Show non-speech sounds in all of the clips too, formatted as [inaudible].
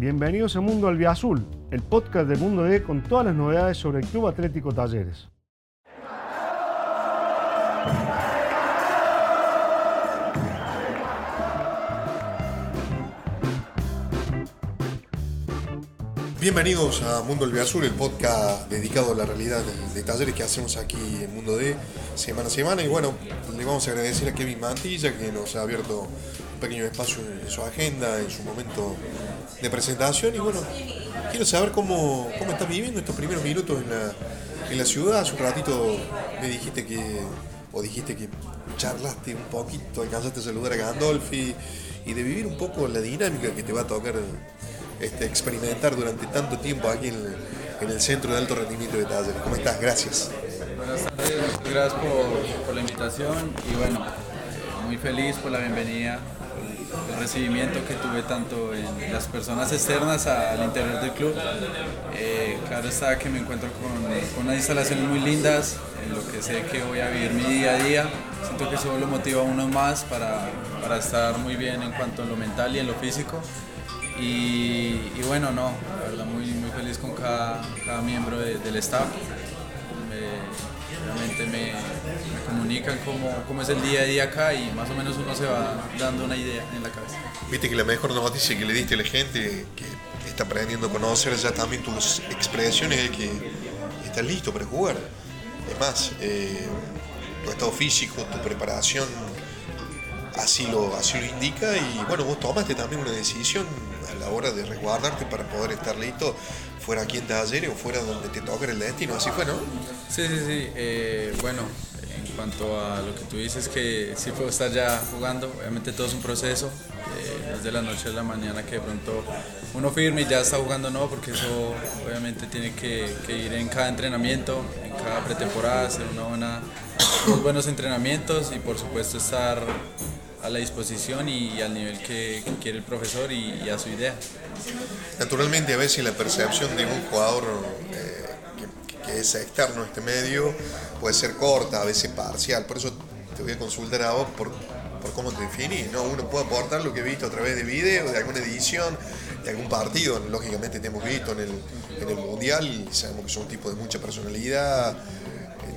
Bienvenidos a Mundo Albiazul, el podcast de Mundo D con todas las novedades sobre el Club Atlético Talleres. Bienvenidos a Mundo Albiazul, el podcast dedicado a la realidad de, talleres que hacemos aquí en Mundo D semana a semana. Y bueno, le vamos a agradecer a Kevin Mantilla que nos ha abierto un pequeño espacio en su agenda, en su momento de presentación. Y bueno, quiero saber cómo, cómo estás viviendo estos primeros minutos en la, en la ciudad. Hace un ratito me dijiste que, o dijiste que charlaste un poquito, alcanzaste a saludar a Gandolfi y de vivir un poco la dinámica que te va a tocar este, experimentar durante tanto tiempo aquí en, el Centro de Alto Rendimiento de Talleres. ¿Cómo estás? Gracias. Buenas tardes, muchas gracias por, la invitación y bueno, muy feliz por la bienvenida, el recibimiento que tuve tanto en las personas externas al interior del club. Eh, claro está que me encuentro con, unas instalaciones muy lindas, en lo que sé que voy a vivir mi día a día. Siento que eso lo motiva a uno más para, para estar muy bien en cuanto a lo mental y en lo físico. Y, bueno, no, la verdad muy, muy feliz con cada, cada miembro del staff. Realmente me, comunican cómo, cómo, es el día a día acá y más o menos uno se va dando una idea en la cabeza. Viste que la mejor noticia que le diste a la gente que está aprendiendo a conocer ya también tus expresiones es que estás listo para jugar. Es más, eh, tu estado físico, tu preparación así lo, así lo indica. Y bueno, vos tomaste también una decisión a la hora de resguardarte para poder estar listo fuera aquí en Talleres o fuera donde te toque el destino, así fue, ¿no? Sí, sí, sí, eh, bueno, en cuanto a lo que tú dices que sí puedo estar ya jugando, obviamente todo es un proceso, eh, desde la noche a la mañana que de pronto uno firme y ya está jugando, no, porque eso obviamente tiene que, ir en cada entrenamiento, en cada pretemporada, hacer una buena, unos buenos entrenamientos y por supuesto estar a la disposición y, al nivel que, quiere el profesor y, a su idea. Naturalmente a veces la percepción de un jugador eh, que, es externo a este medio puede ser corta, a veces parcial, por eso te voy a consultar a vos por, por cómo te definís, ¿no? Uno puede aportar lo que he visto a través de video, de alguna edición, de algún partido, lógicamente te hemos visto en el, en el Mundial, sabemos que son un tipo de mucha personalidad,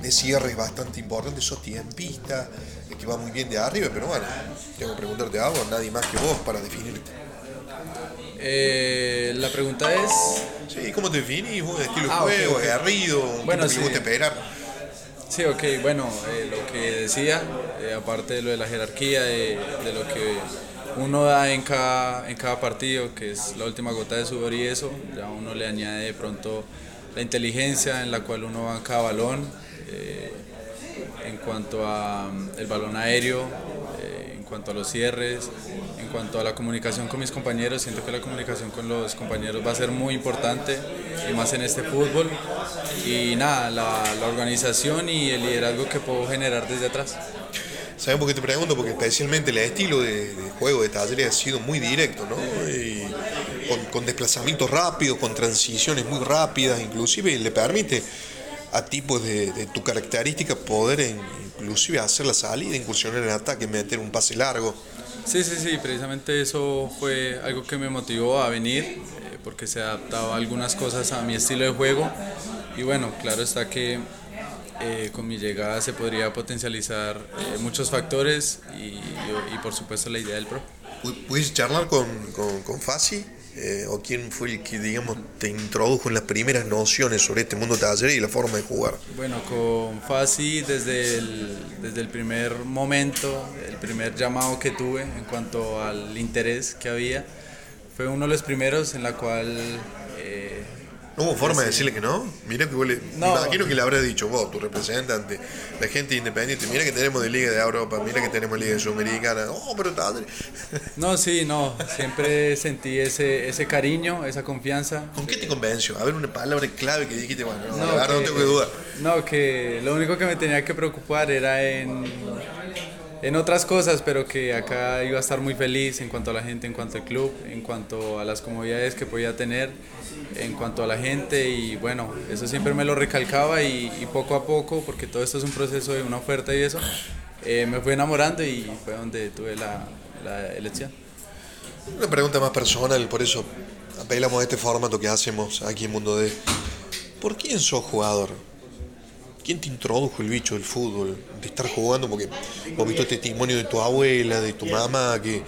de cierres bastante importante, sos tiempista, que va muy bien de arriba, pero bueno, tengo que preguntarte algo, nadie más que vos para definirte. Eh, la pregunta es... Sí, ¿cómo te definís? ¿Vos estilo de ah, juego, okay, aguerrido? Bueno, sí. te esperar? Sí, ok, bueno, eh, lo que decía, eh, aparte de lo de la jerarquía, de, de, lo que uno da en cada, en cada partido, que es la última gota de sudor y eso, ya uno le añade de pronto la inteligencia en la cual uno va en cada balón, eh, en cuanto a mm, el balón aéreo, eh, en cuanto a los cierres, en cuanto a la comunicación con mis compañeros, siento que la comunicación con los compañeros va a ser muy importante y más en este fútbol. Y nada, la, organización y el liderazgo que puedo generar desde atrás. ¿Sabes por qué te pregunto? Porque especialmente el estilo de, juego de Talleres ha sido muy directo, ¿no? con, con, desplazamientos rápidos, con transiciones muy rápidas, inclusive le permite a tipos de, tu característica poder inclusive hacer la salida, incursionar en ataque, meter un pase largo. Sí, sí, sí, precisamente eso fue algo que me motivó a venir, eh, porque se adaptaba algunas cosas a mi estilo de juego. Y bueno, claro está que eh, con mi llegada se podría potencializar eh, muchos factores y, por supuesto la idea del pro. ¿Pudiste charlar con, con, con Fasi? Eh, o quién fue el que, digamos, te introdujo en las primeras nociones sobre este mundo taller y la forma de jugar? Bueno, con Fasi desde el, desde el primer momento, el primer llamado que tuve en cuanto al interés que había, fue uno de los primeros en la cual ¿No hubo forma de decirle que no? Mira que le, imagino que le habrá dicho vos, tu representante, la gente independiente, mira que tenemos de Liga de Europa, mira que tenemos Liga Sudamericana, oh, pero tal. [laughs] No, sí, no, siempre sentí ese, ese cariño, esa confianza. ¿Con qué te convenció? A ver, una palabra clave que dijiste, bueno, no, no, no tengo que dudar. No, que lo único que me tenía que preocupar era en en otras cosas, pero que acá iba a estar muy feliz en cuanto a la gente, en cuanto al club, en cuanto a las comodidades que podía tener, en cuanto a la gente y bueno, eso siempre me lo recalcaba y, poco a poco, porque todo esto es un proceso de una oferta y eso, eh, me fui enamorando y fue donde tuve la, la elección. Una pregunta más personal, por eso apelamos a este formato que hacemos aquí en Mundo D. ¿Por quién sos jugador? ¿Quién te introdujo el bicho del fútbol, de estar jugando? Porque hemos visto testimonio de tu abuela, de tu mamá, que,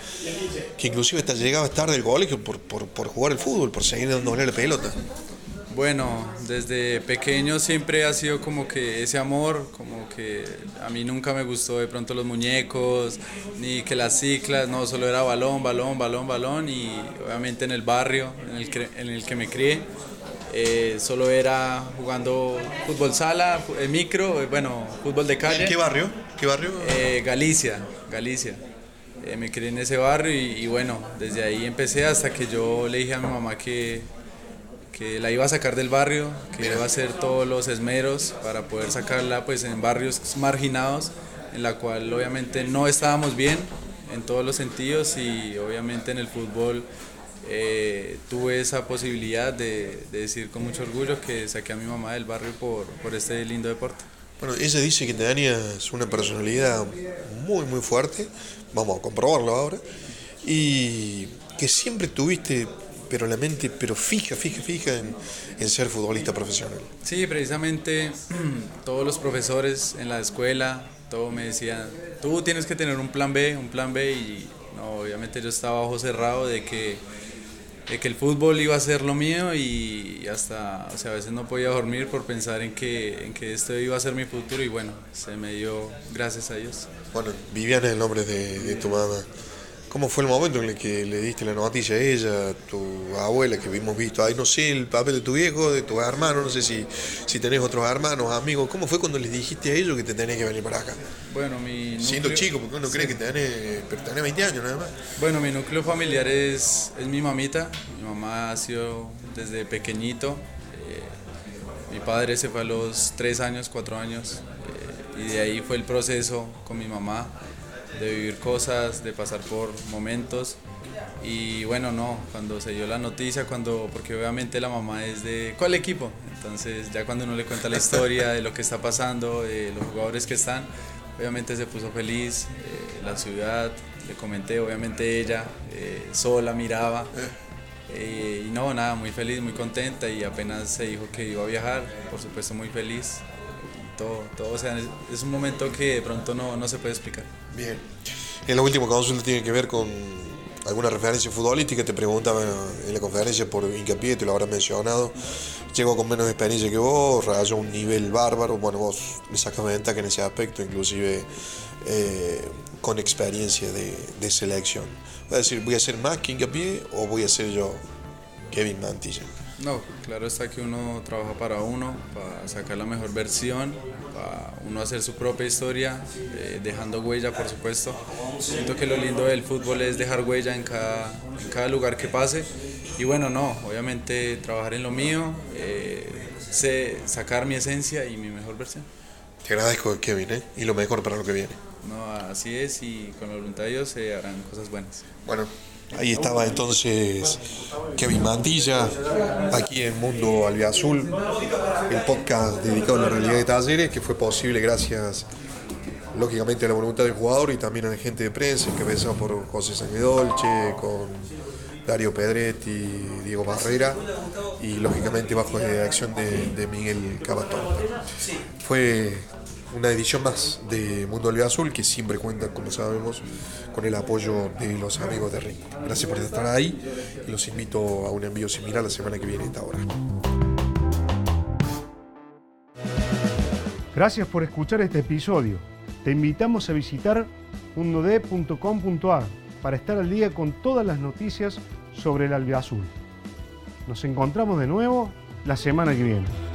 que inclusive hasta llegaba a estar del colegio por, por, por jugar el fútbol, por seguir dándole la pelota. Bueno, desde pequeño siempre ha sido como que ese amor, como que a mí nunca me gustó de pronto los muñecos, ni que las ciclas, no, solo era balón, balón, balón, balón y obviamente en el barrio en el que, en el que me crié eh, solo era jugando fútbol sala, eh, micro, eh, bueno, fútbol de calle. ¿Qué barrio? ¿Qué barrio? Galicia, Galicia. me crié en ese barrio y, y, bueno, desde ahí empecé hasta que yo le dije a mi mamá que, que la iba a sacar del barrio, que iba a hacer todos los esmeros para poder sacarla pues en barrios marginados, en la cual obviamente no estábamos bien en todos los sentidos y obviamente en el fútbol eh, tuve esa posibilidad de, decir con mucho orgullo que saqué a mi mamá del barrio por, por este lindo deporte. Bueno, ella dice que tenías una personalidad muy, muy fuerte, vamos a comprobarlo ahora, y que siempre tuviste, pero la mente, pero fija, fija, fija en, en ser futbolista profesional. Sí, precisamente [clears throat] todos los profesores en la escuela, todo me decían, tú tienes que tener un plan B, un plan B, y no, obviamente yo estaba ojo cerrado de que de que el fútbol iba a ser lo mío y hasta, o sea, a veces no podía dormir por pensar en que, en que esto iba a ser mi futuro y bueno, se me dio gracias a Dios. Bueno, Viviana es el nombre de, de tu mamá. ¿Cómo fue el momento en el que le diste la noticia a ella, a tu abuela, que hemos visto ahí, no sé, el papel de tu viejo, de tu hermano, no sé si, si tenés otros hermanos, amigos? ¿Cómo fue cuando les dijiste a ellos que te tenés que venir para acá? Bueno, mi núcleo, Siendo chico, porque uno cree que tenés, pero tenés 20 años nada más. Bueno, mi núcleo familiar es, es mi mamita. Mi mamá ha sido desde pequeñito. Eh, mi padre se fue a los 3 años, 4 años. Eh, y de ahí fue el proceso con mi mamá de vivir cosas, de pasar por momentos. Y bueno, no, cuando se dio la noticia, cuando, porque obviamente la mamá es de ¿cuál equipo? Entonces ya cuando uno le cuenta la historia de lo que está pasando, de los jugadores que están, obviamente se puso feliz, eh, la ciudad, le comenté, obviamente ella eh, sola miraba. Eh, y no, nada, muy feliz, muy contenta y apenas se dijo que iba a viajar, por supuesto muy feliz. Todo, todo, o sea, es, un momento que de pronto no, no se puede explicar. Bien. En la última consulta tiene que ver con alguna referencia futbolística. Te preguntaba en la conferencia por hincapié, te lo habrás mencionado. Llegó con menos experiencia que vos, rayó un nivel bárbaro. Bueno, vos le sacas ventaja en ese aspecto, inclusive eh, con experiencia de, de selección. Voy a decir, ¿voy a hacer más que hincapié o voy a ser yo Kevin Mantilla? No, claro está que uno trabaja para uno, para sacar la mejor versión, para uno hacer su propia historia, eh, dejando huella, por supuesto. Siento que lo lindo del fútbol es dejar huella en cada, en cada lugar que pase. Y bueno, no, obviamente trabajar en lo mío, eh, sé sacar mi esencia y mi mejor versión. Te agradezco, Kevin, ¿eh? y lo mejor para lo que viene. No, así es y con la voluntad de Dios se harán cosas buenas. Bueno, Ahí estaba entonces Kevin Mantilla, aquí en Mundo Albiazul, el podcast dedicado a la realidad de talleres, que fue posible gracias, lógicamente, a la voluntad del jugador y también a la gente de prensa, encabezado por José Sanguedolce, con Dario Pedretti, Diego Barrera y, lógicamente, bajo la dirección de, de Miguel Cabatón. Fue una edición más de Mundo Azul que siempre cuenta, como sabemos, con el apoyo de los amigos de Ring. Gracias por estar ahí y los invito a un envío similar la semana que viene a esta hora. Gracias por escuchar este episodio. Te invitamos a visitar mundod.com.ar para estar al día con todas las noticias sobre el albiazul. Nos encontramos de nuevo la semana que viene.